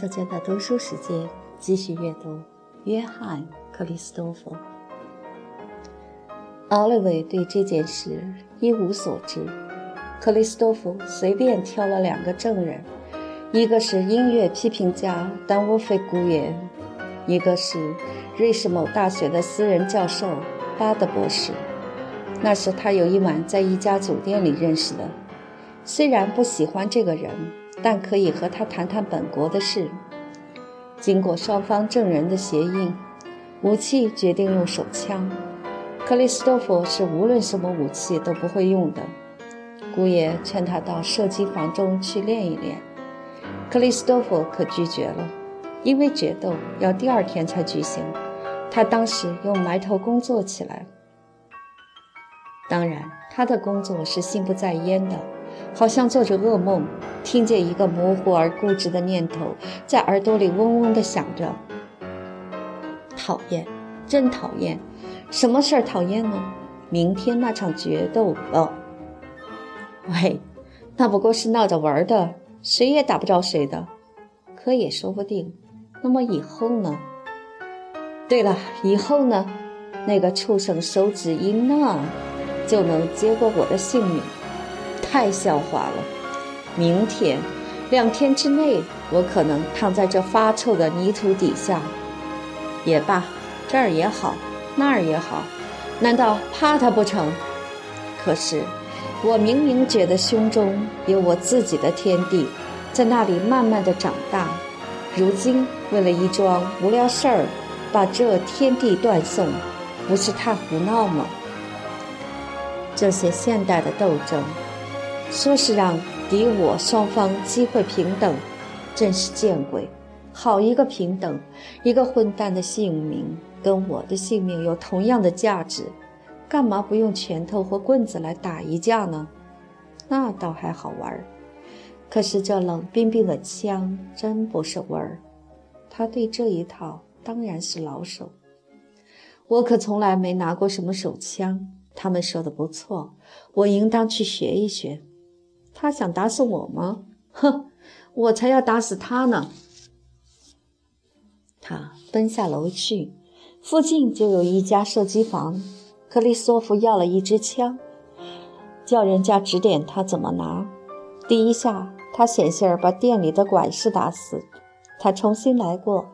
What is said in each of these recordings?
毛小姐的读书时间，继续阅读《约翰·克里斯多夫》。奥利维对这件事一无所知。克里斯多夫随便挑了两个证人，一个是音乐批评家丹沃菲古耶，一个是瑞士某大学的私人教授巴德博士。那是他有一晚在一家酒店里认识的。虽然不喜欢这个人。但可以和他谈谈本国的事。经过双方证人的协议，武器决定用手枪。克里斯托弗是无论什么武器都不会用的。姑爷劝他到射击房中去练一练，克里斯托弗可拒绝了，因为决斗要第二天才举行。他当时又埋头工作起来。当然，他的工作是心不在焉的。好像做着噩梦，听见一个模糊而固执的念头在耳朵里嗡嗡地响着：“讨厌，真讨厌！什么事儿讨厌呢？明天那场决斗了。喂，那不过是闹着玩的，谁也打不着谁的，可也说不定。那么以后呢？对了，以后呢？那个畜生手指一捺，就能接过我的性命。”太笑话了！明天，两天之内，我可能躺在这发臭的泥土底下。也罢，这儿也好，那儿也好，难道怕他不成？可是，我明明觉得胸中有我自己的天地，在那里慢慢的长大。如今，为了一桩无聊事儿，把这天地断送，不是太胡闹吗？这些现代的斗争。说是让敌我双方机会平等，真是见鬼！好一个平等！一个混蛋的性命跟我的性命有同样的价值，干嘛不用拳头或棍子来打一架呢？那倒还好玩儿。可是这冷冰冰的枪真不是味儿。他对这一套当然是老手。我可从来没拿过什么手枪。他们说的不错，我应当去学一学。他想打死我吗？哼，我才要打死他呢！他奔下楼去，附近就有一家射击房。克里斯托夫要了一支枪，叫人家指点他怎么拿。第一下，他险些儿把店里的管事打死。他重新来过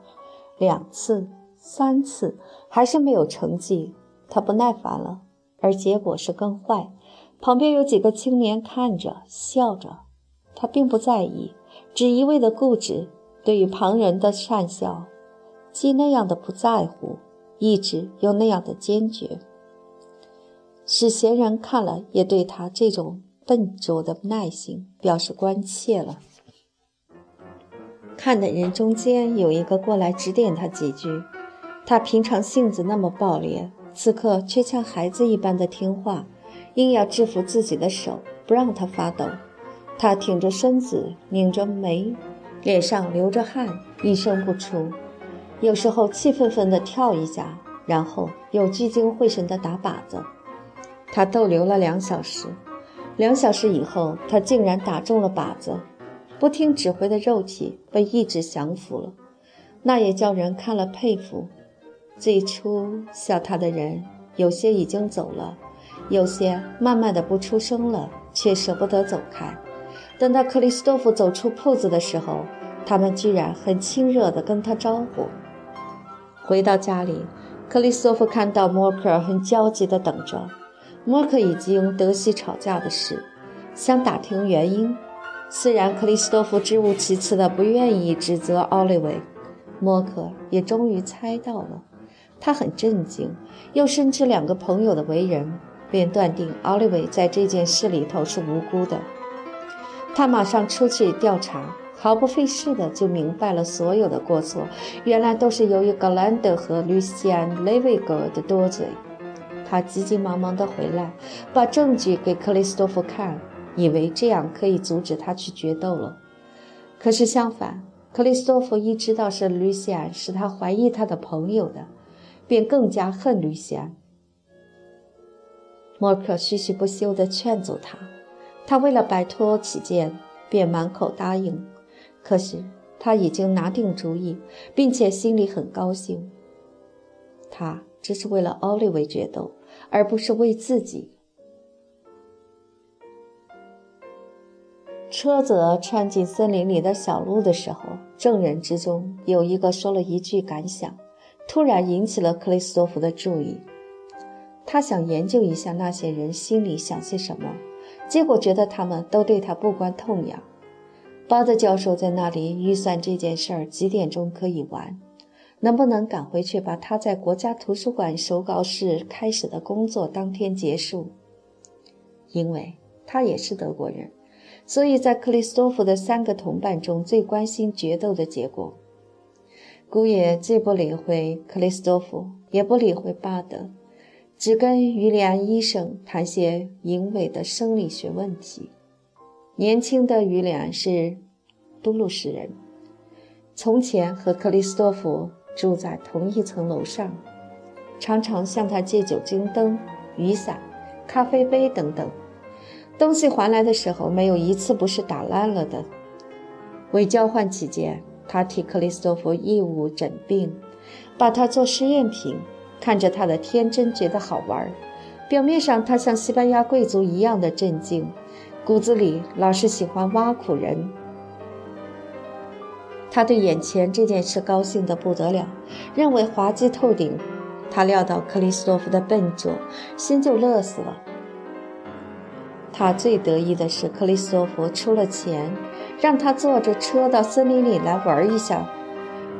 两次、三次，还是没有成绩。他不耐烦了，而结果是更坏。旁边有几个青年看着笑着，他并不在意，只一味的固执。对于旁人的讪笑，既那样的不在乎，意志又那样的坚决，使闲人看了也对他这种笨拙的耐性表示关切了。看的人中间有一个过来指点他几句，他平常性子那么暴烈，此刻却像孩子一般的听话。硬要制服自己的手，不让他发抖。他挺着身子，拧着眉，脸上流着汗，一声不出。有时候气愤愤地跳一下，然后又聚精会神地打靶子。他逗留了两小时，两小时以后，他竟然打中了靶子。不听指挥的肉体被意志降服了，那也叫人看了佩服。最初笑他的人，有些已经走了。有些慢慢的不出声了，却舍不得走开。等到克里斯多夫走出铺子的时候，他们居然很亲热地跟他招呼。回到家里，克里斯多夫看到默克尔很焦急地等着。默克已经得悉吵架的事，想打听原因。虽然克里斯多夫支吾其词的不愿意指责奥利维，默克也终于猜到了。他很震惊，又深知两个朋友的为人。便断定奥利维在这件事里头是无辜的。他马上出去调查，毫不费事的就明白了所有的过错，原来都是由于格兰德和吕西安·雷维格的多嘴。他急急忙忙的回来，把证据给克里斯多夫看，以为这样可以阻止他去决斗了。可是相反，克里斯多夫一知道是吕西安使他怀疑他的朋友的，便更加恨吕西安。默克絮絮不休地劝阻他，他为了摆脱起见，便满口答应。可是他已经拿定主意，并且心里很高兴。他只是为了奥利维决斗，而不是为自己。车子穿进森林里的小路的时候，证人之中有一个说了一句感想，突然引起了克里斯托弗的注意。他想研究一下那些人心里想些什么，结果觉得他们都对他不关痛痒。巴德教授在那里预算这件事儿几点钟可以完，能不能赶回去把他在国家图书馆手稿室开始的工作当天结束？因为他也是德国人，所以在克里斯托夫的三个同伴中最关心决斗的结果。姑爷既不理会克里斯托夫，也不理会巴德，只跟于良医生谈些淫秽的生理学问题。年轻的于连是都鲁士人，从前和克里斯多夫住在同一层楼上，常常向他借酒精灯、雨伞、咖啡杯等等东西还来的时候，没有一次不是打烂了的。为交换起见，他替克里斯多夫义务诊病，把他做实验品，看着他的天真，觉得好玩。表面上，他像西班牙贵族一样的镇静。骨子里老是喜欢挖苦人，他对眼前这件事高兴得不得了，认为滑稽透顶。他料到克里斯托夫的笨拙，心就乐死了。他最得意的是克里斯托夫出了钱，让他坐着车到森林里来玩一下。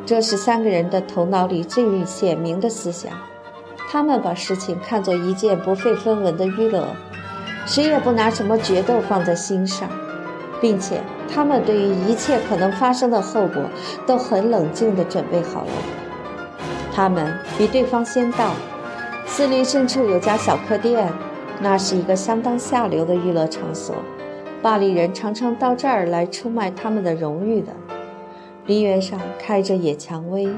这是三个人的头脑里最显明的思想。他们把事情看作一件不费分文的娱乐。谁也不拿什么决斗放在心上，并且他们对于一切可能发生的后果都很冷静地准备好了。他们比对方先到，森林深处有家小客店，那是一个相当下流的娱乐场所，巴黎人常常到这儿来出卖他们的荣誉的。梨园上开着野蔷薇，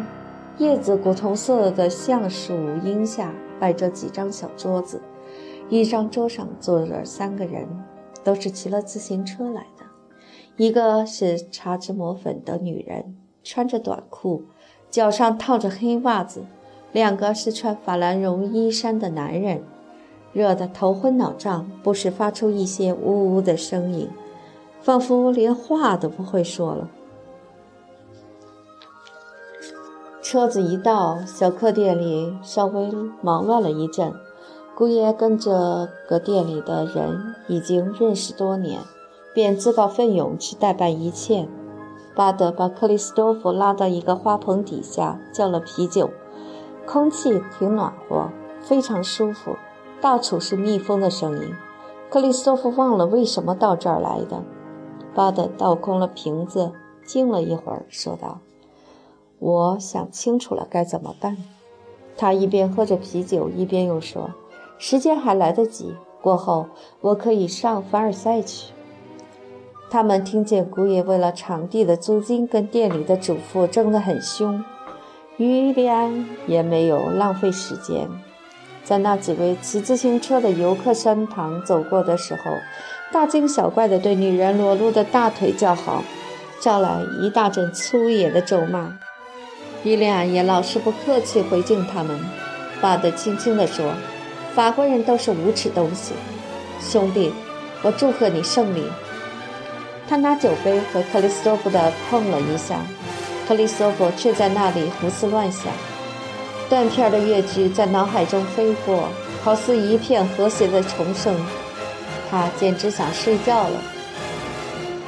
叶子古铜色的橡树荫下摆着几张小桌子。一张桌上坐着三个人，都是骑了自行车来的。一个是擦脂抹粉的女人，穿着短裤，脚上套着黑袜子；两个是穿法兰绒衣衫的男人，热得头昏脑胀，不时发出一些呜呜的声音，仿佛连话都不会说了。车子一到，小客店里稍微忙乱了一阵。姑爷跟这个店里的人已经认识多年，便自告奋勇去代办一切。巴德把克里斯多夫拉到一个花棚底下，叫了啤酒。空气挺暖和，非常舒服，到处是蜜蜂的声音。克里斯多夫忘了为什么到这儿来的。巴德倒空了瓶子，静了一会儿，说道：“我想清楚了该怎么办。”他一边喝着啤酒，一边又说。时间还来得及，过后我可以上凡尔赛去。他们听见姑爷为了场地的租金跟店里的主妇争得很凶，于利安也没有浪费时间，在那几位骑自行车的游客身旁走过的时候，大惊小怪地对女人裸露的大腿叫好，招来一大阵粗野的咒骂。伊利亚也老是不客气回敬他们，巴德轻轻地说。法国人都是无耻东西，兄弟，我祝贺你胜利。他拿酒杯和克里斯托夫的碰了一下，克里斯托夫却在那里胡思乱想，断片的乐句在脑海中飞过，好似一片和谐的重生。他简直想睡觉了。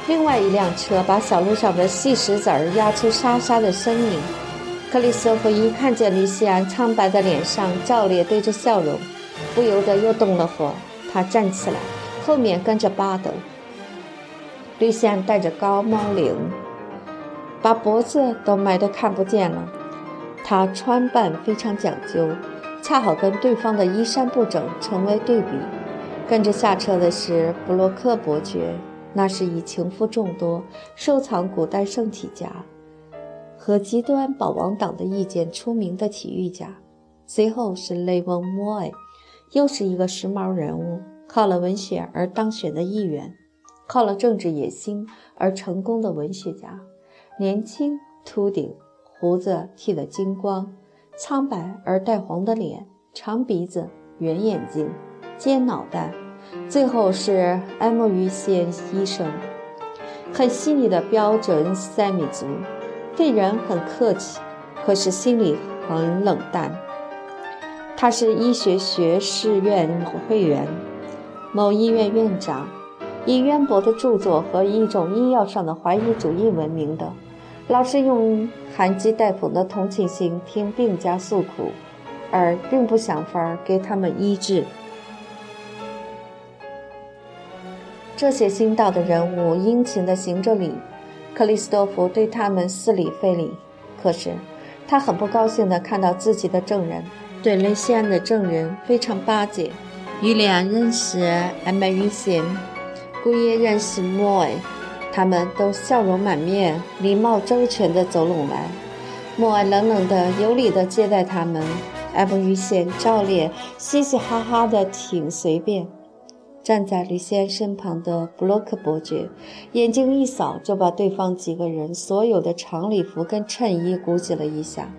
另外一辆车把小路上的细石子儿压出沙沙的声音。克里斯多夫一看见吕西安苍白的脸上照列堆着笑容。不由得又动了火，他站起来，后面跟着巴德。吕西安戴着高帽领，把脖子都埋得看不见了。他穿扮非常讲究，恰好跟对方的衣衫不整成为对比。跟着下车的是布洛克伯爵，那是以情妇众多、收藏古代圣体家和极端保王党的意见出名的体育家。随后是雷翁莫埃。又是一个时髦人物，靠了文学而当选的议员，靠了政治野心而成功的文学家。年轻、秃顶，胡子剃得精光，苍白而带黄的脸，长鼻子，圆眼睛，尖脑袋。最后是 M 鱼线医生，很细腻的标准塞米族，对人很客气，可是心里很冷淡。他是医学学士院会员，某医院院长，以渊博的著作和一种医药上的怀疑主义闻名的，老是用含讥带讽的同情心听病家诉苦，而并不想法给他们医治。这些新到的人物殷勤地行着礼，克里斯多夫对他们似礼非礼。可是他很不高兴地看到自己的证人。对雷西安的证人非常巴结，于良认识艾麦云贤，姑爷认识莫埃，他们都笑容满面、礼貌周全地走拢来。莫埃冷冷地、有礼地接待他们，艾麦云贤照例嘻嘻哈哈的，挺随便。站在吕西安身旁的布洛克伯爵，眼睛一扫，就把对方几个人所有的长礼服跟衬衣估计了一下。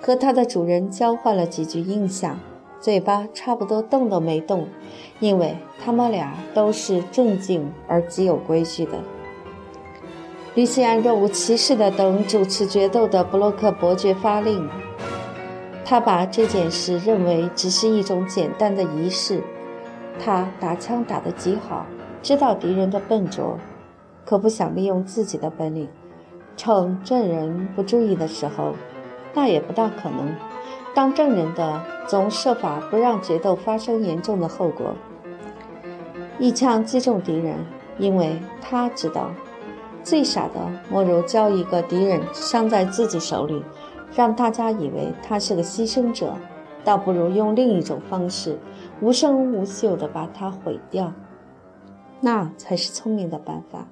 和他的主人交换了几句印象，嘴巴差不多动都没动，因为他们俩都是正经而极有规矩的。吕西安若无其事地等主持决斗的布洛克伯爵发令，他把这件事认为只是一种简单的仪式。他打枪打得极好，知道敌人的笨拙，可不想利用自己的本领，趁证人不注意的时候。那也不大可能。当证人的总设法不让决斗发生严重的后果，一枪击中敌人，因为他知道，最傻的莫如教一个敌人伤在自己手里，让大家以为他是个牺牲者，倒不如用另一种方式，无声无息地把他毁掉，那才是聪明的办法。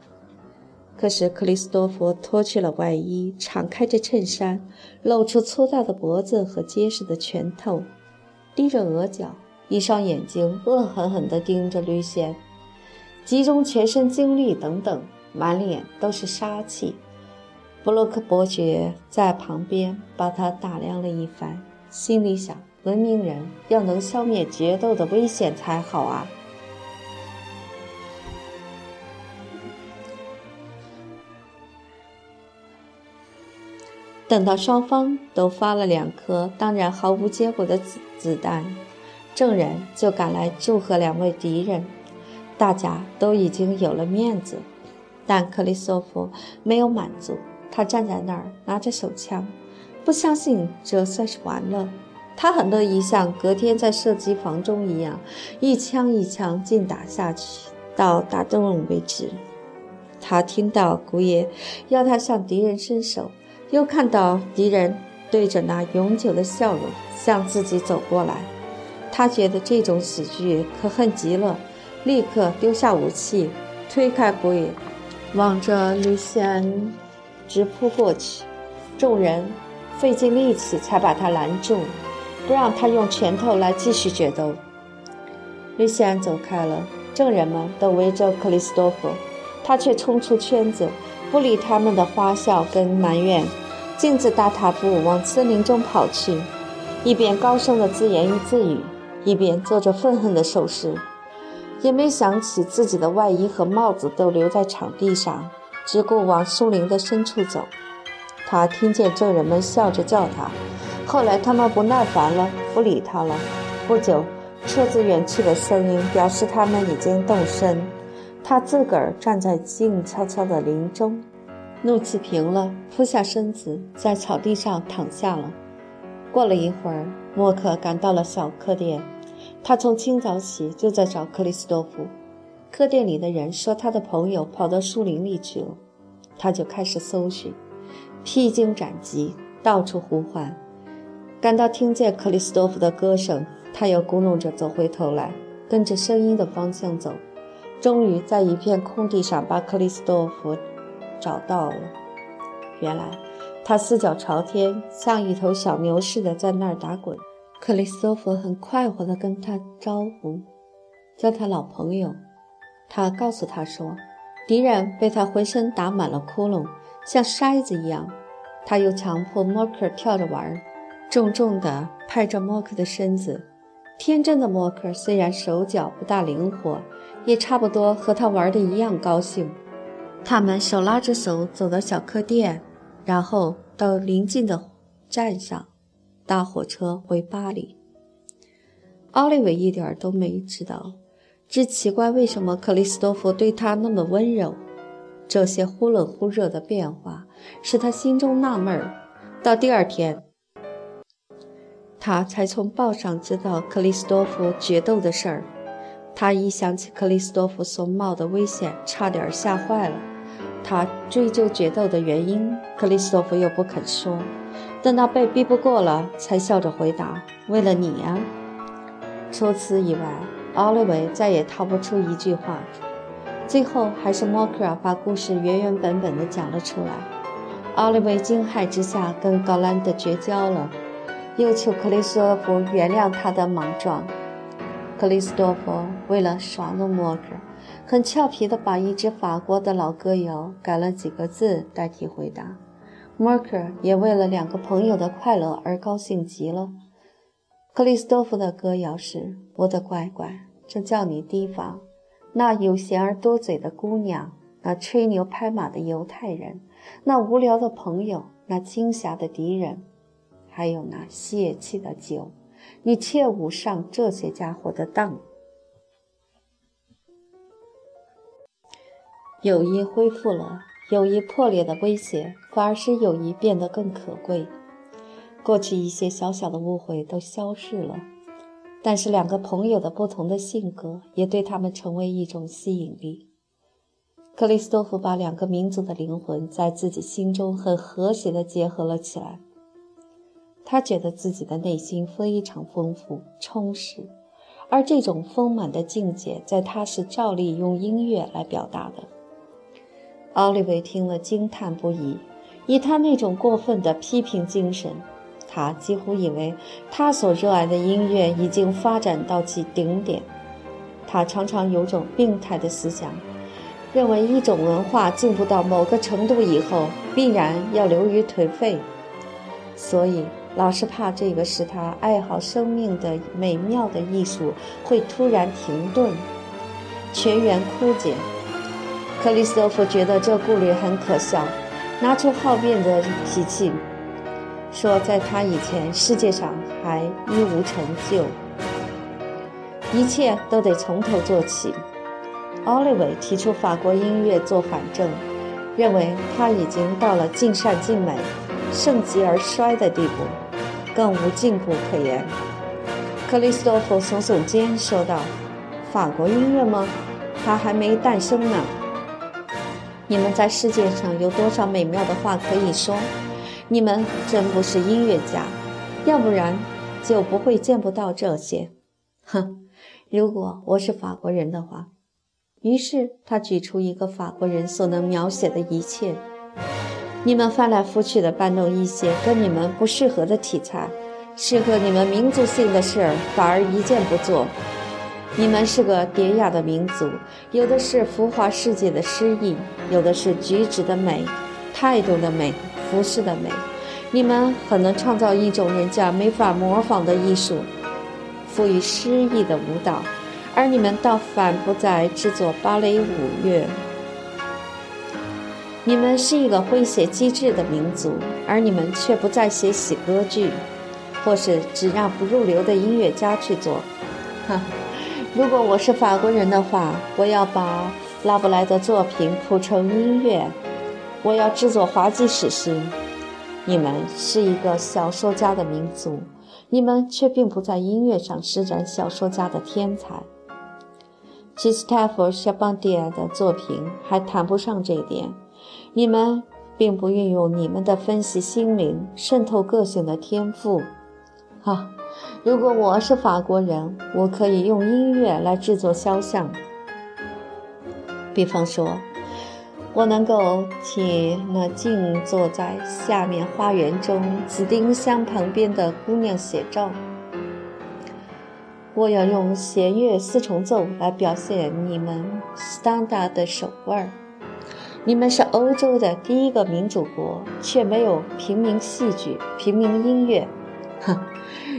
可是克里斯多夫脱去了外衣，敞开着衬衫，露出粗大的脖子和结实的拳头，低着额角，一双眼睛恶狠狠地盯着绿仙，集中全身精力等等，满脸都是杀气。布洛克伯爵在旁边把他打量了一番，心里想：文明人要能消灭决斗的危险才好啊。等到双方都发了两颗当然毫无结果的子子弹，证人就赶来祝贺两位敌人。大家都已经有了面子，但克里索夫没有满足。他站在那儿拿着手枪，不相信这算是完了。他很乐意像隔天在射击房中一样，一枪一枪尽打下去，到打中为止。他听到古野要他向敌人伸手。又看到敌人对着那永久的笑容向自己走过来，他觉得这种喜剧可恨极了，立刻丢下武器，推开古野，往着吕西安直扑过去。众人费尽力气才把他拦住，不让他用拳头来继续决斗。瑞西安走开了，证人们都围着克里斯多夫，他却冲出圈子。不理他们的花笑跟埋怨，径自大踏步往森林中跑去，一边高声的自言自语，一边做着愤恨的手势，也没想起自己的外衣和帽子都留在场地上，只顾往树林的深处走。他听见证人们笑着叫他，后来他们不耐烦了，不理他了。不久，车子远去的声音表示他们已经动身。他自个儿站在静悄悄的林中，怒气平了，扑下身子，在草地上躺下了。过了一会儿，莫克赶到了小客店，他从清早起就在找克里斯多夫。客店里的人说他的朋友跑到树林里去了，他就开始搜寻，披荆斩棘，到处呼唤。感到听见克里斯多夫的歌声，他又咕哝着走回头来，跟着声音的方向走。终于在一片空地上把克里斯多夫找到了。原来他四脚朝天，像一头小牛似的在那儿打滚。克里斯多夫很快活地跟他招呼，叫他老朋友。他告诉他说，敌人被他浑身打满了窟窿，像筛子一样。他又强迫默克跳着玩儿，重重地拍着默克的身子。天真的默克虽然手脚不大灵活，也差不多和他玩的一样高兴。他们手拉着手走到小客店，然后到邻近的站上搭火车回巴黎。奥利维一点都没知道，只奇怪为什么克里斯多夫对他那么温柔。这些忽冷忽热的变化使他心中纳闷儿。到第二天。他才从报上知道克里斯多夫决斗的事儿。他一想起克里斯多夫所冒的危险，差点吓坏了。他追究决斗的原因，克里斯多夫又不肯说。等到被逼不过了，才笑着回答：“为了你呀。”除此以外，奥利维再也掏不出一句话。最后，还是默克尔把故事原原本本的讲了出来。奥利维惊骇之下，跟高兰德绝交了。又求克里斯多夫原谅他的莽撞。克里斯多夫为了耍弄默克，很俏皮地把一支法国的老歌谣改了几个字代替回答。默克也为了两个朋友的快乐而高兴极了。克里斯多夫的歌谣是：“我的乖乖，正叫你提防那有闲而多嘴的姑娘，那吹牛拍马的犹太人，那无聊的朋友，那惊吓的敌人。”还有那泄气的酒，你切勿上这些家伙的当。友谊恢复了，友谊破裂的威胁反而使友谊变得更可贵。过去一些小小的误会都消逝了，但是两个朋友的不同的性格也对他们成为一种吸引力。克里斯多夫把两个民族的灵魂在自己心中很和谐地结合了起来。他觉得自己的内心非常丰富充实，而这种丰满的境界，在他是照例用音乐来表达的。奥利维听了惊叹不已，以他那种过分的批评精神，他几乎以为他所热爱的音乐已经发展到其顶点。他常常有种病态的思想，认为一种文化进步到某个程度以后，必然要流于颓废，所以。老是怕这个使他爱好生命的美妙的艺术会突然停顿，全员枯竭。克里斯多夫觉得这顾虑很可笑，拿出好辩的脾气，说在他以前世界上还一无成就，一切都得从头做起。奥利维提出法国音乐做反证，认为他已经到了尽善尽美。盛极而衰的地步，更无进步可言。克里斯多夫耸耸肩说道：“法国音乐吗？它还没诞生呢。你们在世界上有多少美妙的话可以说？你们真不是音乐家，要不然就不会见不到这些。哼，如果我是法国人的话。”于是他举出一个法国人所能描写的一切。你们翻来覆去的搬弄一些跟你们不适合的题材，适合你们民族性的事儿反而一件不做。你们是个典雅的民族，有的是浮华世界的诗意，有的是举止的美、态度的美、服饰的美。你们很能创造一种人家没法模仿的艺术，赋予诗意的舞蹈，而你们倒反不在制作芭蕾舞乐。你们是一个诙谐机智的民族，而你们却不再写喜歌剧，或是只让不入流的音乐家去做。哈，如果我是法国人的话，我要把拉布莱的作品谱成音乐，我要制作滑稽史诗。你们是一个小说家的民族，你们却并不在音乐上施展小说家的天才。齐斯泰夫·肖邦蒂尔的作品还谈不上这一点。你们并不运用你们的分析心灵、渗透个性的天赋。哈，如果我是法国人，我可以用音乐来制作肖像。比方说，我能够替那静坐在下面花园中紫丁香旁边的姑娘写照。我要用弦乐四重奏来表现你们斯当达的手腕儿。你们是欧洲的第一个民主国，却没有平民戏剧、平民音乐。哼！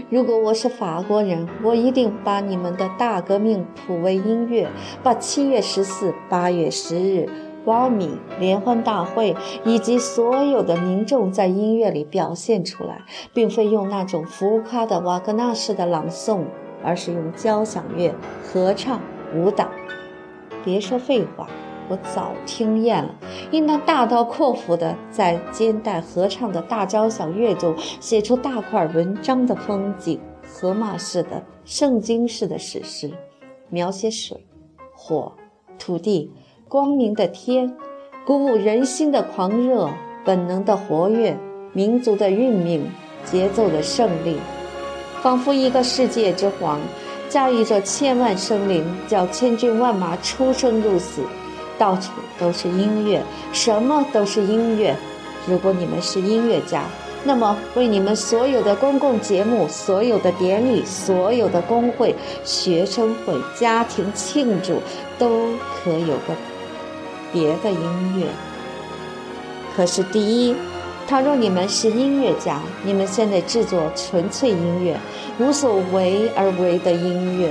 如果我是法国人，我一定把你们的大革命谱为音乐，把七月十四、八月十日、王米联欢大会以及所有的民众在音乐里表现出来，并非用那种浮夸的瓦格纳式的朗诵，而是用交响乐、合唱、舞蹈。别说废话。我早听厌了，应当大刀阔斧地在肩带合唱的大交响乐中写出大块文章的风景，荷马式的、圣经式的史诗，描写水、火、土地、光明的天，鼓舞人心的狂热、本能的活跃、民族的运命、节奏的胜利，仿佛一个世界之皇驾驭着千万生灵，叫千军万马出生入死。到处都是音乐，什么都是音乐。如果你们是音乐家，那么为你们所有的公共节目、所有的典礼、所有的工会、学生会、家庭庆祝，都可有个别的音乐。可是，第一，倘若你们是音乐家，你们现在制作纯粹音乐、无所为而为的音乐，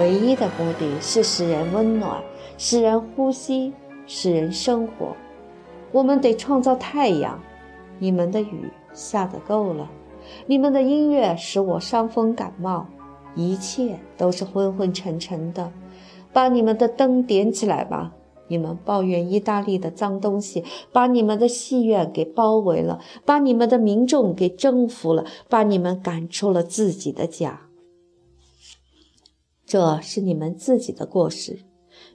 唯一的目的是使人温暖。使人呼吸，使人生活。我们得创造太阳。你们的雨下得够了，你们的音乐使我伤风感冒，一切都是昏昏沉沉的。把你们的灯点起来吧！你们抱怨意大利的脏东西，把你们的戏院给包围了，把你们的民众给征服了，把你们赶出了自己的家。这是你们自己的过失。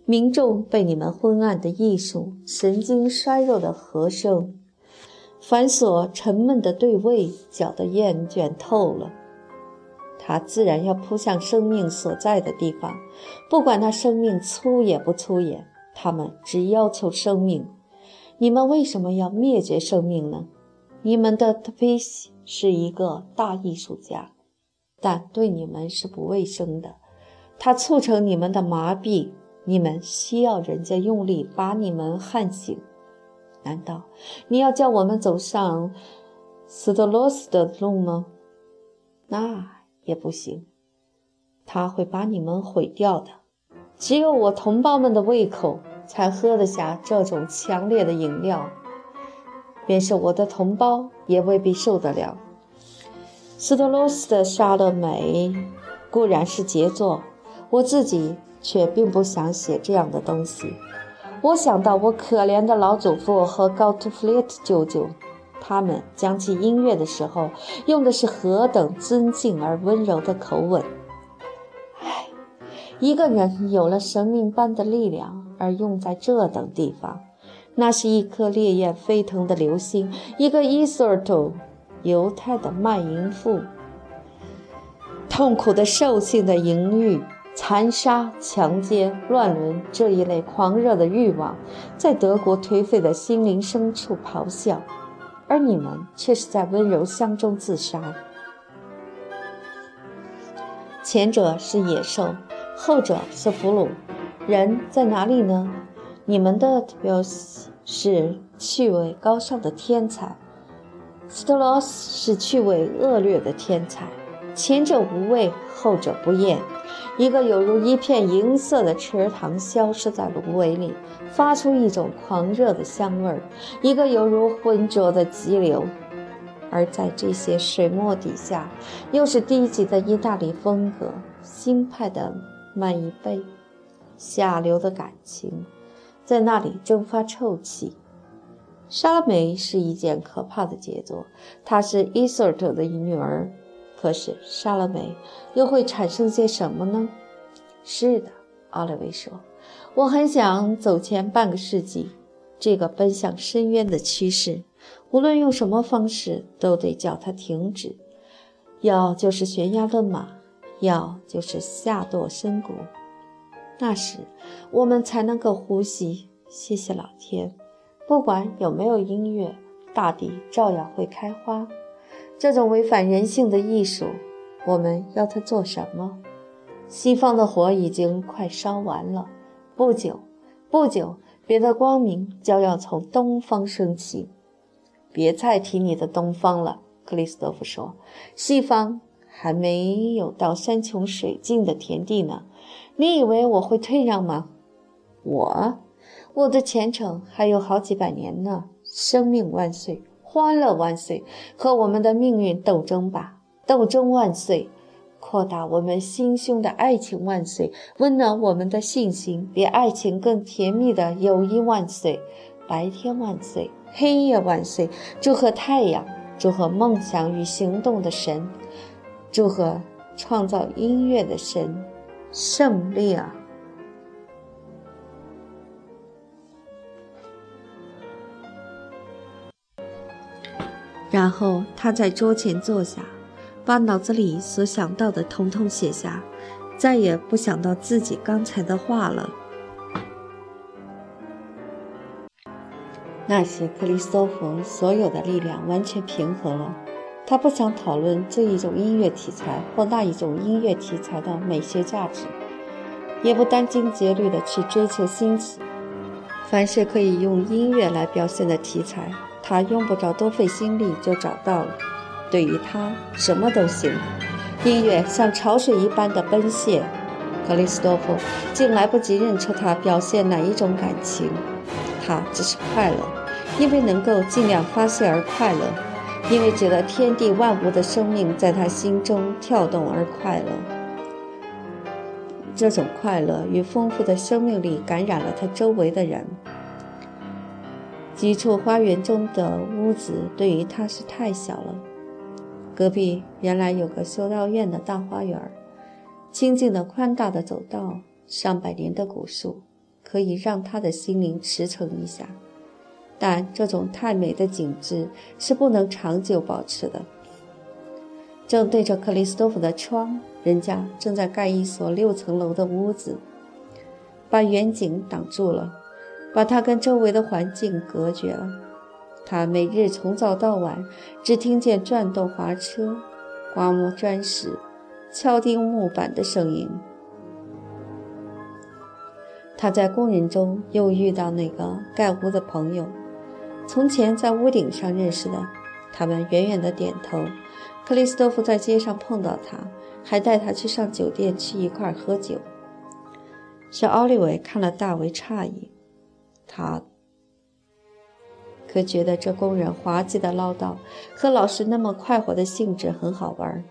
民众被你们昏暗的艺术、神经衰弱的和声、繁琐沉闷的对位搅得厌倦透了。他自然要扑向生命所在的地方，不管那生命粗野不粗野，他们只要求生命。你们为什么要灭绝生命呢？你们的特菲西是一个大艺术家，但对你们是不卫生的。他促成你们的麻痹。你们需要人家用力把你们焊醒？难道你要叫我们走上斯特罗斯的路吗？那也不行，他会把你们毁掉的。只有我同胞们的胃口才喝得下这种强烈的饮料，便是我的同胞也未必受得了。斯特罗斯的莎乐美固然是杰作，我自己。却并不想写这样的东西。我想到我可怜的老祖父和高特弗列特舅舅，他们讲起音乐的时候，用的是何等尊敬而温柔的口吻。唉，一个人有了生命般的力量，而用在这等地方，那是一颗烈焰飞腾的流星，一个伊索尔图，犹太的卖淫妇，痛苦的兽性的淫欲。残杀、强奸、乱伦这一类狂热的欲望，在德国颓废的心灵深处咆哮，而你们却是在温柔乡中自杀。前者是野兽，后者是俘虏。人在哪里呢？你们的表是趣味高尚的天才，斯特劳斯是趣味恶劣的天才。前者无味，后者不厌。一个犹如一片银色的池塘消失在芦苇里，发出一种狂热的香味儿；一个犹如浑浊的急流，而在这些水墨底下，又是低级的意大利风格、新派的慢一杯、下流的感情，在那里蒸发臭气。莎拉梅是一件可怕的杰作，她是伊索尔特的女儿。可是，莎乐美又会产生些什么呢？是的，奥利维说：“我很想走前半个世纪，这个奔向深渊的趋势，无论用什么方式，都得叫它停止。要就是悬崖勒马，要就是下堕深谷。那时，我们才能够呼吸。谢谢老天，不管有没有音乐，大地照样会开花。”这种违反人性的艺术，我们要它做什么？西方的火已经快烧完了，不久，不久，别的光明将要从东方升起。别再提你的东方了，克里斯多夫说，西方还没有到山穷水尽的田地呢。你以为我会退让吗？我，我的前程还有好几百年呢。生命万岁，欢乐万岁，和我们的命运斗争吧，斗争万岁。扩大我们心胸的爱情万岁，温暖我们的信心，比爱情更甜蜜的友谊万岁，白天万岁，黑夜万岁！祝贺太阳，祝贺梦想与行动的神，祝贺创造音乐的神，胜利啊！然后他在桌前坐下。把脑子里所想到的统统写下，再也不想到自己刚才的话了。那时，克里斯托夫所有的力量完全平和了。他不想讨论这一种音乐题材或那一种音乐题材的美学价值，也不殚精竭虑地去追求新奇。凡是可以用音乐来表现的题材，他用不着多费心力就找到了。对于他，什么都行。音乐像潮水一般的奔泻，克里斯多夫竟来不及认出他表现哪一种感情。他只是快乐，因为能够尽量发泄而快乐，因为觉得天地万物的生命在他心中跳动而快乐。这种快乐与丰富的生命力感染了他周围的人。几处花园中的屋子对于他是太小了。隔壁原来有个修道院的大花园，清静的、宽大的走道，上百年的古树，可以让他的心灵驰骋一下。但这种太美的景致是不能长久保持的。正对着克里斯多夫的窗，人家正在盖一所六层楼的屋子，把远景挡住了，把他跟周围的环境隔绝了。他每日从早到晚，只听见转动滑车、刮磨砖石、敲钉木板的声音。他在工人中又遇到那个盖屋的朋友，从前在屋顶上认识的。他们远远的点头。克里斯托夫在街上碰到他，还带他去上酒店去一块喝酒。小奥利维看了大为诧异，他。可觉得这工人滑稽的唠叨和老师那么快活的性质很好玩，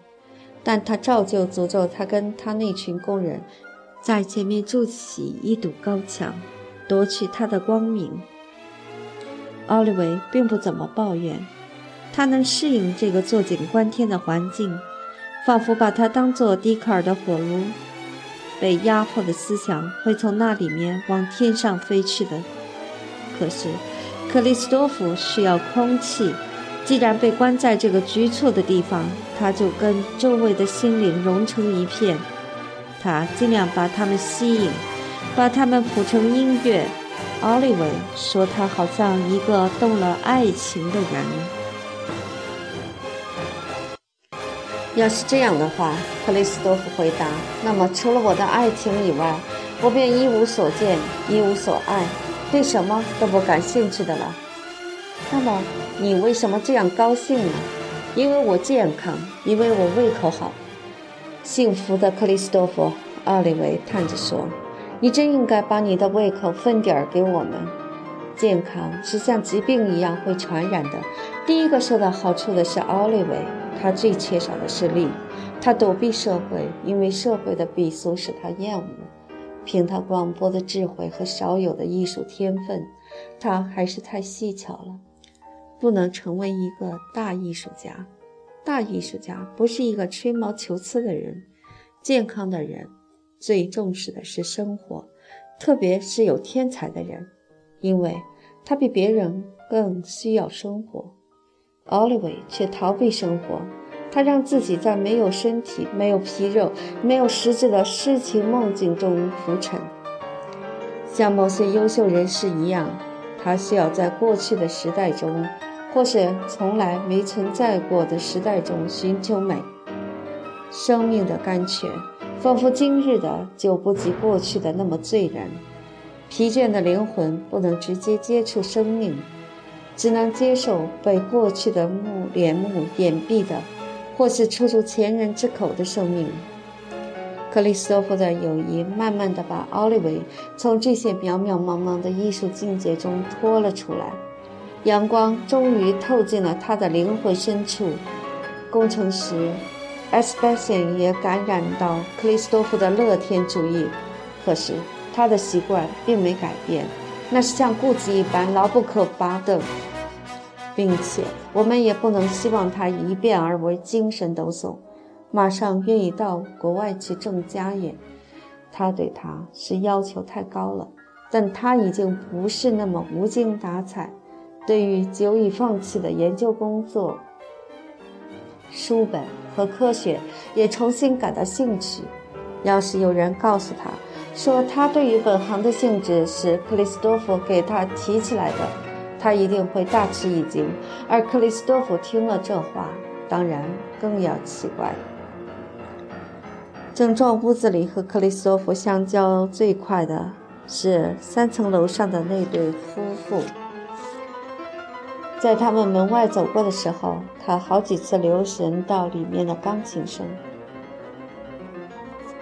但他照旧诅咒他跟他那群工人在前面筑起一堵高墙，夺取他的光明。奥利维并不怎么抱怨，他能适应这个坐井观天的环境，仿佛把它当作笛卡尔的火炉，被压迫的思想会从那里面往天上飞去的。可是。克里斯多夫需要空气，既然被关在这个局促的地方，他就跟周围的心灵融成一片。他尽量把他们吸引，把他们谱成音乐。奥利维说：“他好像一个动了爱情的人。”要是这样的话，克里斯多夫回答，那么除了我的爱情以外，我便一无所见，一无所爱。对什么都不感兴趣的了。那么你为什么这样高兴呢？因为我健康，因为我胃口好。幸福的克里斯多夫，奥利维叹着说：“你真应该把你的胃口分点儿给我们。健康是像疾病一样会传染的。第一个受到好处的是奥利维，他最缺少的是力。他躲避社会，因为社会的鄙俗使他厌恶。”凭他广博的智慧和少有的艺术天分，他还是太细巧了，不能成为一个大艺术家。大艺术家不是一个吹毛求疵的人。健康的人最重视的是生活，特别是有天才的人，因为他比别人更需要生活。奥利维却逃避生活。他让自己在没有身体、没有皮肉、没有实质的诗情梦境中浮沉，像某些优秀人士一样。他需要在过去的时代中，或是从来没存在过的时代中寻求美。生命的甘泉，仿佛今日的就不及过去的那么醉人。疲倦的灵魂不能直接接触生命，只能接受被过去的目帘幕掩蔽的，或是出入前人之口的生命。克里斯托弗的友谊慢慢地把奥利维从这些渺渺茫茫的艺术境界中拖了出来，阳光终于透进了他的灵魂深处。工程师 s p e s i n 也感染到克里斯托弗的乐天主义，可是他的习惯并没改变，那是像固执一般牢不可拔的，并且我们也不能希望他一变而为精神抖擞。马上愿意到国外去挣家业，他对他是要求太高了，但他已经不是那么无精打采。对于久已放弃的研究工作、书本和科学，也重新感到兴趣。要是有人告诉他，说他对于本行的兴致是克里斯多夫给他提起来的，他一定会大吃一惊。而克里斯多夫听了这话，当然更要奇怪。整幢屋子里和克里斯托弗相交最快的是三层楼上的那对夫妇。在他们门外走过的时候，他好几次留神到里面的钢琴声。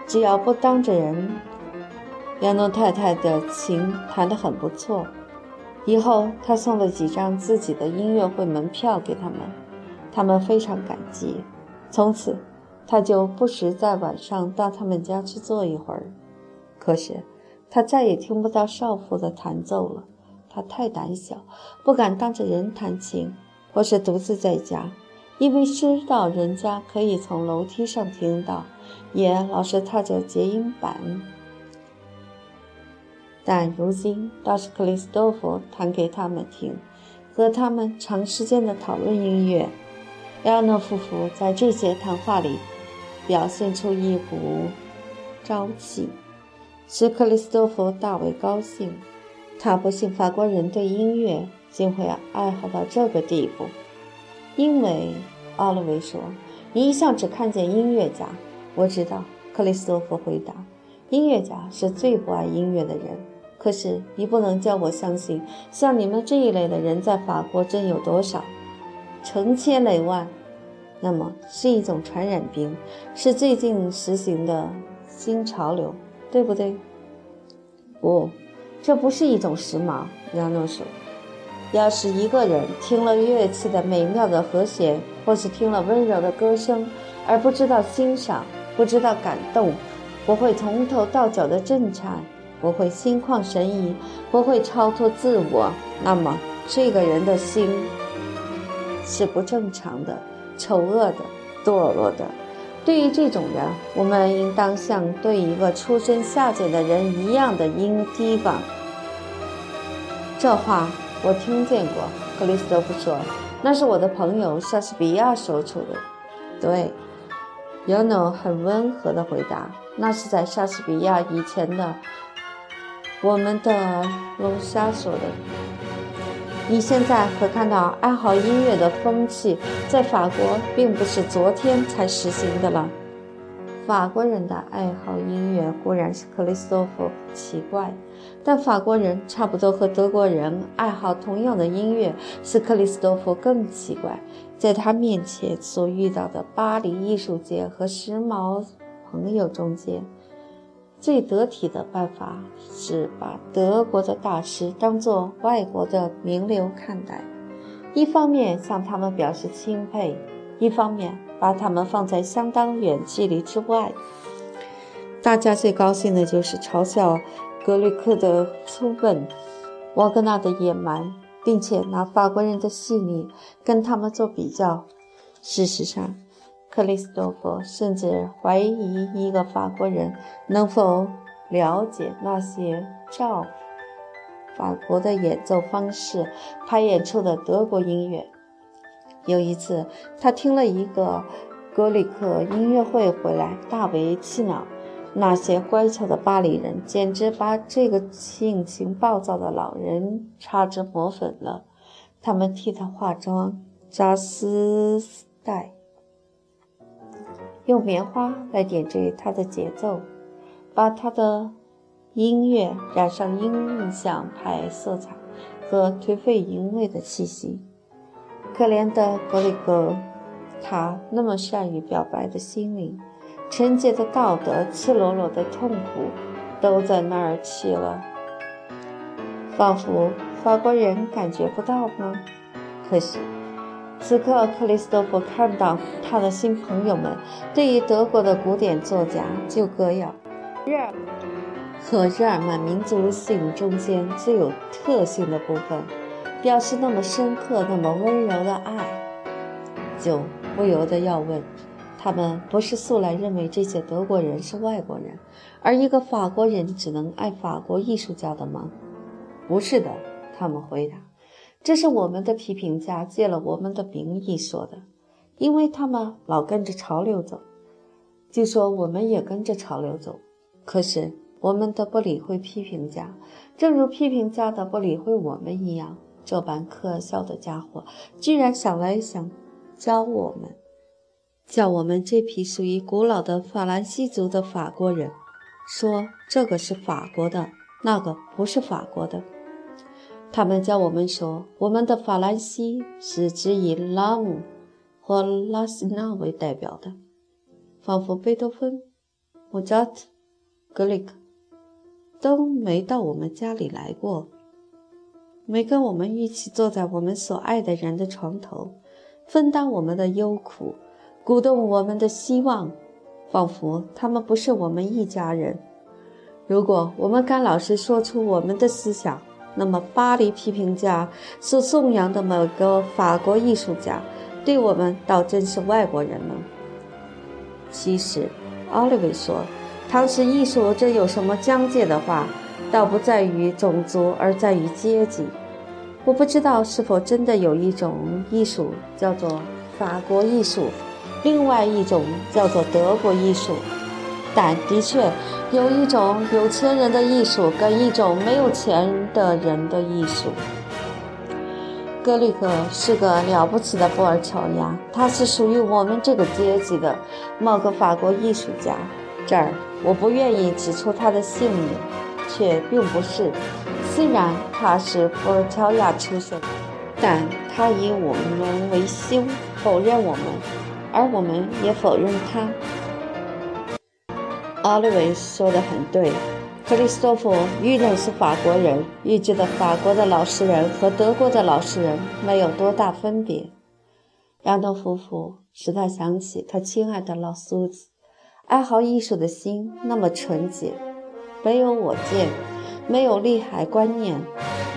只要不当着人，亚诺太太的琴弹得很不错。以后他送了几张自己的音乐会门票给他们，他们非常感激。从此。他就不时在晚上到他们家去坐一会儿，可是他再也听不到少妇的弹奏了。他太胆小，不敢当着人弹琴，或是独自在家，因为知道人家可以从楼梯上听到，也老是踏着结音板。但如今倒是克里斯多夫弹给他们听，和他们长时间的讨论音乐。埃诺夫妇在这些谈话里。表现出一股朝气，使克里斯多夫大为高兴。他不信法国人对音乐竟会爱好到这个地步，因为奥利维说：“你一向只看见音乐家。”我知道，克里斯多夫回答：“音乐家是最不爱音乐的人。可是你不能叫我相信，像你们这一类的人在法国真有多少？成千累万。”那么是一种传染病，是最近实行的新潮流，对不对？不，这不是一种时髦。亚诺说：“要是一个人听了乐器的美妙的和弦，或是听了温柔的歌声，而不知道欣赏，不知道感动，不会从头到脚的震颤，不会心旷神怡，不会超脱自我，那么这个人的心是不正常的。”丑恶的、堕落的，对于这种人，我们应当像对一个出身下贱的人一样的应提防。这话我听见过，克里斯多夫说，那是我的朋友莎士比亚说出的。对，尤诺很温和地回答，那是在莎士比亚以前的我们的龙虾说的。你现在可看到爱好音乐的风气在法国并不是昨天才实行的了。法国人的爱好音乐固然是克里斯托弗奇怪，但法国人差不多和德国人爱好同样的音乐是克里斯托弗更奇怪。在他面前所遇到的巴黎艺术界和时髦朋友中间。最得体的办法是把德国的大师当作外国的名流看待，一方面向他们表示钦佩，一方面把他们放在相当远距离之外。大家最高兴的就是嘲笑格里克的粗笨，瓦格纳的野蛮，并且拿法国人的细腻跟他们做比较。事实上，克里斯多夫甚至怀疑一个法国人能否了解那些照法国的演奏方式排演出的德国音乐。有一次，他听了一个格里克音乐会回来，大为气恼。那些乖巧的巴黎人简直把这个性情暴躁的老人擦脂抹粉了。他们替他化妆、扎丝带。用棉花来点缀他的节奏，把他的音乐染上印象派色彩和颓废淫秽的气息。可怜的格里格，他那么善于表白的心灵，纯洁的道德，赤裸裸的痛苦，都在那儿去了。仿佛法国人感觉不到吗？可惜。此刻，克里斯托夫看到他的新朋友们对于德国的古典作家就歌谣，日耳和日耳曼民族性中间最有特性的部分，表示那么深刻、那么温柔的爱，就不由得要问：他们不是素来认为这些德国人是外国人，而一个法国人只能爱法国艺术家的吗？不是的，他们回答。这是我们的批评家借了我们的名义说的，因为他们老跟着潮流走，就说我们也跟着潮流走。可是我们的不理会批评家，正如批评家的不理会我们一样。这般可笑的家伙，居然想来想教我们，叫我们这批属于古老的法兰西族的法国人，说这个是法国的，那个不是法国的。他们教我们说，我们的法兰西是指以拉姆或拉斯纳为代表的，仿佛贝多芬、莫扎特、格里克都没到我们家里来过，没跟我们一起坐在我们所爱的人的床头，分担我们的忧苦，鼓动我们的希望，仿佛他们不是我们一家人。如果我们敢老实说出我们的思想，那么，巴黎批评家所颂扬的某个法国艺术家，对我们倒真是外国人了。其实，奥利维说，倘使艺术这有什么疆界的话，倒不在于种族，而在于阶级。我不知道是否真的有一种艺术叫做法国艺术，另外一种叫做德国艺术。但的确，有一种有钱人的艺术，跟一种没有钱的人的艺术。格里克是个了不起的布尔乔亚，他是属于我们这个阶级的某个法国艺术家。这儿我不愿意指出他的姓名，却并不是。虽然他是布尔乔亚出身，但他以我们为羞，否认我们，而我们也否认他。奥利维说的很对，克里斯托弗预认是法国人，预知的法国的老实人和德国的老实人没有多大分别。两对夫妇使他想起他亲爱的老苏子，爱好艺术的心那么纯洁，没有我见，没有利害观念。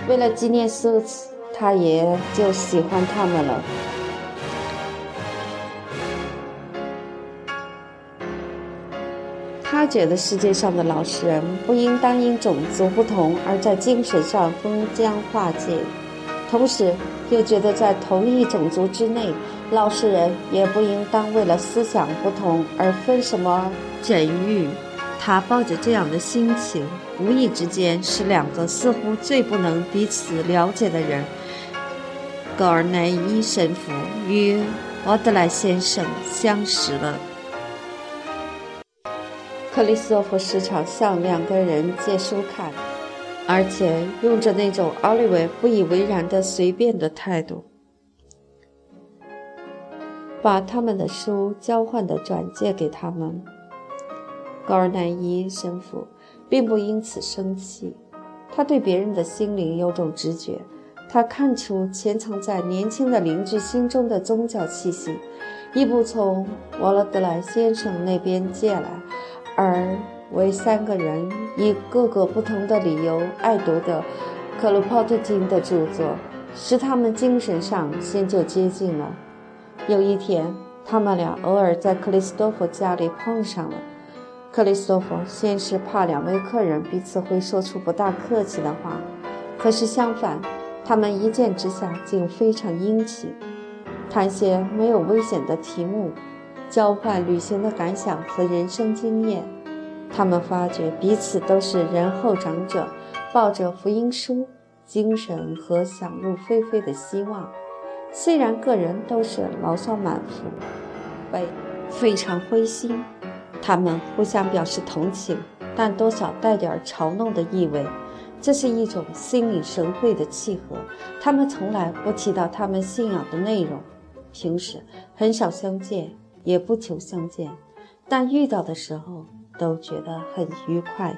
为了纪念苏子，他也就喜欢他们了。他觉得世界上的老实人不应当因种族不同而在精神上封疆划界，同时又觉得在同一种族之内，老实人也不应当为了思想不同而分什么枕域。他抱着这样的心情，无意之间使两个似乎最不能彼此了解的人——格尔奈伊神父与奥德莱先生相识了。克里斯托弗时常向两个人借书看，而且用着那种奥利维不以为然的随便的态度，把他们的书交换的转借给他们。高尔奈伊神父并不因此生气，他对别人的心灵有种直觉，他看出潜藏在年轻的邻居心中的宗教气息，一部从瓦勒德莱先生那边借来。而为三个人以各个不同的理由爱读的克鲁泡特金的著作，使他们精神上先就接近了。有一天，他们俩偶尔在克里斯多夫家里碰上了。克里斯多夫先是怕两位客人彼此会说出不大客气的话，可是相反，他们一见之下竟非常殷勤，谈些没有危险的题目。交换旅行的感想和人生经验。他们发觉彼此都是人后长者，抱着福音书精神和想入非非的希望。虽然个人都是牢骚满腹，被非常灰心，他们互相表示同情，但多少带点嘲弄的意味。这是一种心领神会的契合。他们从来不提到他们信仰的内容，平时很少相见，也不求相见但遇到的时候都觉得很愉快。